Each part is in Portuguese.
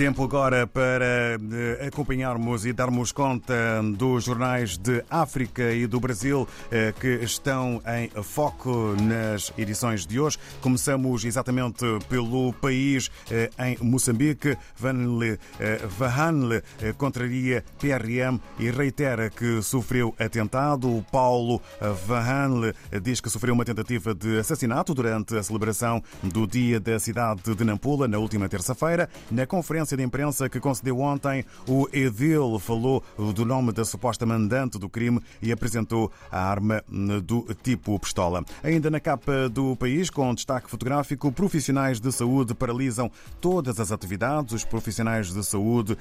Tempo agora para eh, acompanharmos e darmos conta dos jornais de África e do Brasil eh, que estão em foco nas edições de hoje. Começamos exatamente pelo país eh, em Moçambique. Vanle Vahanle contraria PRM e reitera que sofreu atentado. Paulo Vahanle diz que sofreu uma tentativa de assassinato durante a celebração do Dia da Cidade de Nampula na última terça-feira. Na conferência conferência de imprensa que concedeu ontem, o Edil falou do nome da suposta mandante do crime e apresentou a arma do tipo pistola. Ainda na capa do país, com destaque fotográfico, profissionais de saúde paralisam todas as atividades. Os profissionais de saúde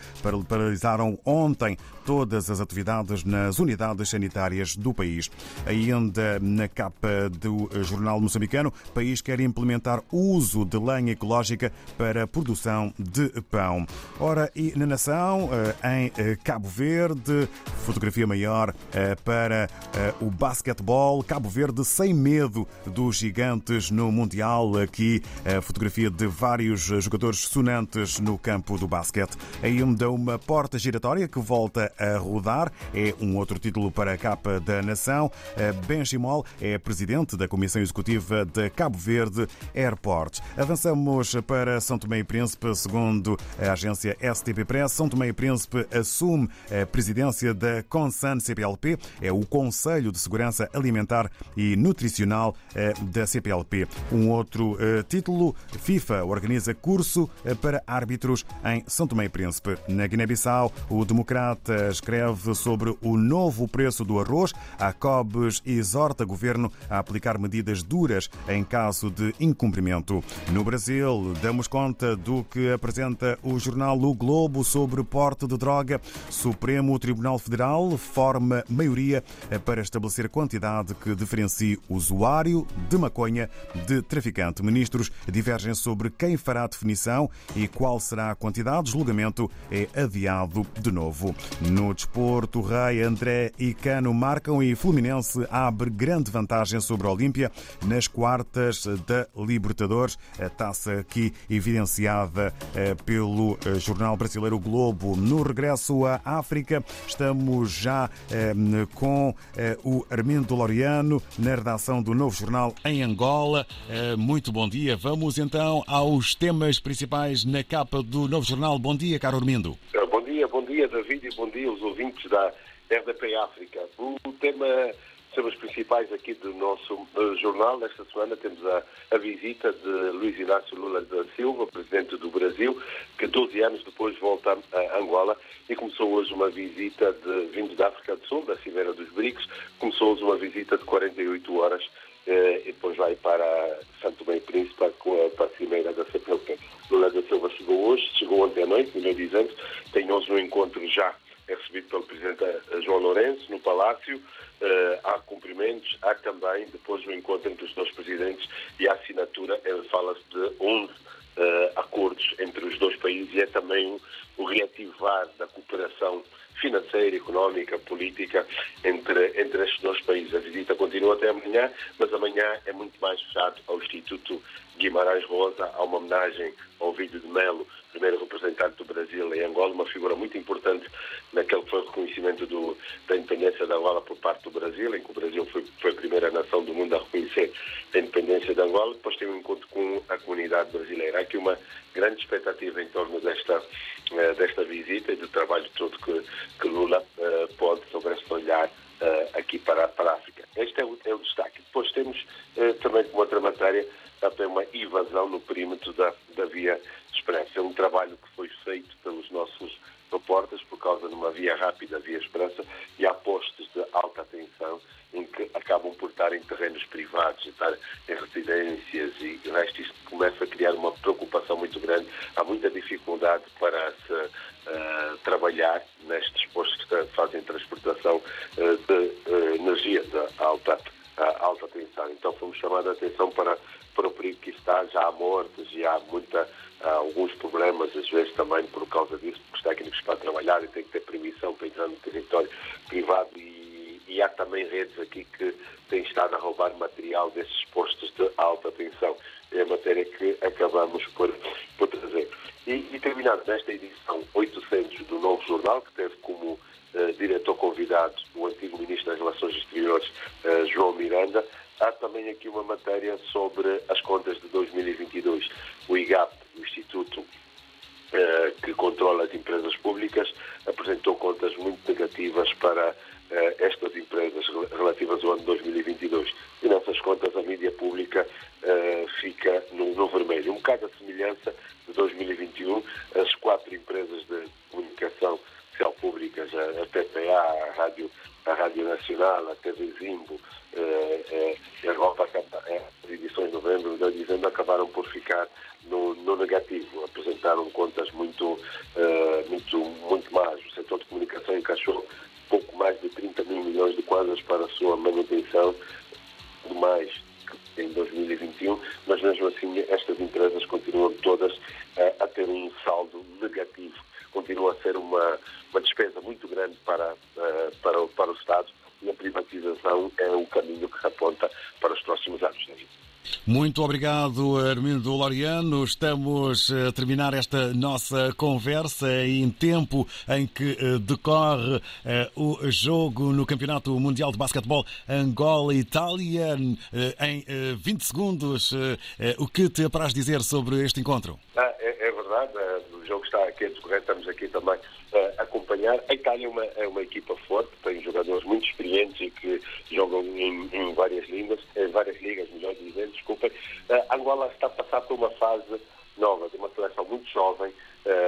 paralisaram ontem todas as atividades nas unidades sanitárias do país. Ainda na capa do jornal moçambicano, o país quer implementar uso de lenha ecológica para produção de pão. Ora, e na nação, eh, em eh, Cabo Verde, fotografia maior eh, para o basquetebol. Cabo Verde sem medo dos gigantes no Mundial. Aqui a fotografia de vários jogadores sonantes no campo do basquete. Ainda uma porta giratória que volta a rodar. É um outro título para a capa da nação. Benchimol é presidente da Comissão Executiva de Cabo Verde Airport. Avançamos para São Tomé e Príncipe, segundo a agência STP Press, São Tomé e Príncipe assume a presidência da CONSAN CPLP, é o Conselho de Segurança Alimentar e Nutricional eh, da CPLP. Um outro eh, título, FIFA organiza curso eh, para árbitros em São Tomé e Príncipe. Na Guiné-Bissau, o Democrata escreve sobre o novo preço do arroz. A COBES exorta o governo a aplicar medidas duras em caso de incumprimento. No Brasil, damos conta do que apresenta o jornal O Globo sobre porte de droga. Supremo Tribunal Federal forma maioria para estabelecer quantidade que diferencie usuário de maconha de traficante. Ministros divergem sobre quem fará a definição e qual será a quantidade. O julgamento é adiado de novo. No desporto, Rei, André e Cano marcam e Fluminense abre grande vantagem sobre a Olímpia nas quartas da Libertadores. A taça aqui evidenciada eh, pelo eh, jornal brasileiro Globo. No regresso à África, estamos já eh, com eh, o Armindo Loriano na redação do novo jornal em Angola. Muito bom dia. Vamos então aos temas principais na capa do novo jornal. Bom dia, caro Armindo. Bom dia, bom dia, David, e bom dia aos ouvintes da RDP África. O tema os principais aqui do nosso jornal. Nesta semana temos a, a, visita de Luiz Inácio Lula da Silva, presidente do Brasil, que 12 anos depois volta a Angola e começou hoje uma visita de vindos da África do Sul, da Cimeira dos BRICS. Começou hoje uma visita de 48 horas eh, e depois vai para Santo e Príncipe para a Cimeira da CPLP. Lula da Silva chegou hoje, chegou ontem à noite, melhor dizendo, tem hoje um encontro já é recebido pelo Presidente João Lourenço no Palácio. Uh, há cumprimentos, há também depois o encontro entre os dois presidentes e a assinatura, fala-se de 11 uh, acordos entre os dois países e é também o reativar da cooperação financeira, económica, política entre, entre estes dois países. A visita continua até amanhã, mas amanhã é muito mais fechado ao Instituto Guimarães Rosa, há uma homenagem ao Vídeo de Melo, primeiro representante do Brasil em Angola, uma figura muito importante naquele que foi o reconhecimento do, da independência da Angola por parte do Brasil, em que o Brasil foi, foi a primeira nação do mundo a reconhecer a independência da Angola. Depois tem um encontro com a comunidade brasileira. Há aqui uma grande expectativa em torno desta, uh, desta visita e do trabalho todo que, que Lula uh, pode, sobre este olhar, uh, aqui para, para a África. Este é o, é o destaque. Depois temos também como outra matéria até uma invasão no perímetro da, da Via Expressa. É um trabalho que foi feito pelos nossos reportas por causa de uma via rápida, Via Esperança, e há postos de alta tensão em que acabam por estar em terrenos privados, estar em residências e o resto isto começa a criar uma preocupação muito grande. Há muita dificuldade para se uh, trabalhar nestes postos que fazem transportação uh, de uh, energia de alta, alta tensão. Então fomos chamados a atenção para, para o perigo que está, já há mortes e há muita alguns problemas, às vezes também por causa disso, porque os técnicos para trabalhar e têm que ter entrar no território privado e, e há também redes aqui que têm estado a roubar material desses postos de alta tensão. É a matéria que acabamos por, por trazer. E, e terminando nesta edição 800 do Novo Jornal, que teve como uh, diretor convidado o antigo Ministro das Relações Exteriores, uh, João Miranda, há também aqui uma matéria sobre as contas de 2022. O IGAP, o Instituto que controla as empresas públicas, apresentou contas muito negativas para estas empresas relativas ao ano 2022. E nessas contas a mídia pública fica no, no vermelho. Um bocado a semelhança de 2021, as quatro empresas de comunicação social públicas, a, a PPA, a Rádio, a Rádio Nacional, a TV Zimbo, eh, eh, Europa, eh, as edições de novembro e de dezembro acabaram por ficar no, no negativo, apresentaram contas muito, eh, muito, muito más. O setor de comunicação encaixou pouco mais de 30 mil milhões de quadras para a sua manutenção, mais em 2021, mas mesmo assim estas empresas continuam todas uh, a ter um saldo negativo. Continua a ser uma, uma despesa muito grande para, uh, para, para o Estado e a privatização é o caminho que se aponta para os próximos anos. Muito obrigado, Armindo Loriano. Estamos a terminar esta nossa conversa em tempo em que eh, decorre eh, o jogo no Campeonato Mundial de Basquetebol Angola-Itália. Eh, em 20 segundos, o que te apraz dizer sobre este encontro? Ah, verdade, o jogo está aqui a decorrer, estamos aqui também a acompanhar. A Itália é uma, é uma equipa forte, tem jogadores muito experientes e que jogam em, em várias línguas, em várias ligas, melhor dizendo, desculpem. Uh, Angola está a passar por uma fase nova, de uma seleção muito jovem,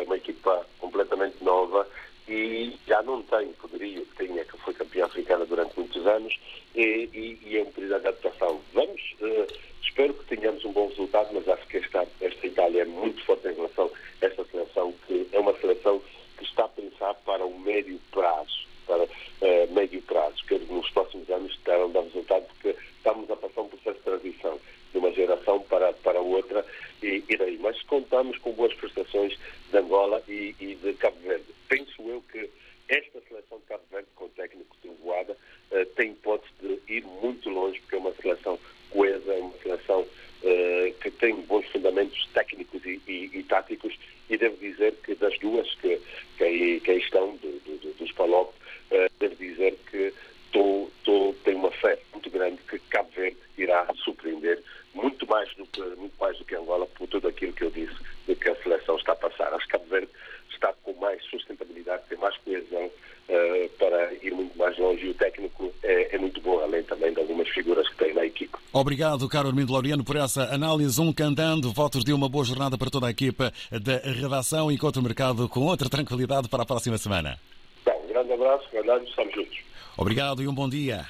uma equipa completamente nova e já não tem poderio que tinha, que foi campeã africana durante muitos anos e, e, e é um período de adaptação. Vamos, uh, espero que tenhamos um bom resultado, mas acho que esta, esta Itália é muito forte em relação a esta seleção, que é uma seleção que está a pensar para o médio prazo, para uh, médio prazo, que nos próximos anos terão dar resultado, porque estamos a passar um processo de transição de uma geração para, para outra e, e daí. Mas contamos com boas prestações de Angola e, e de Cabo Verde. Penso eu que esta seleção de Cabo Verde, com o técnico Voada, uh, tem hipótese de ir muito longe, porque é uma seleção coesa, é uma seleção uh, que tem bons fundamentos técnicos e, e, e táticos e devo dizer que das duas que, que, aí, que aí estão, do, do, dos Palop, uh, devo dizer que tô, tô, tenho uma fé muito grande que Cabo Verde irá surpreender muito mais do que, muito mais do que Angola por tudo aquilo que eu disse do que a seleção está a passar. Acho que Cabo Verde está com mais sustentabilidade, tem mais coesão uh, para ir muito mais longe e o técnico é, é, muito bom, além também de algumas figuras que tem na equipe. Obrigado, caro Armindo Laureano, por essa análise. Um cantando, votos de uma boa jornada para toda a equipa da redação. Encontro o mercado com outra tranquilidade para a próxima semana. Bem, um grande abraço, verdade, estamos juntos. Obrigado e um bom dia.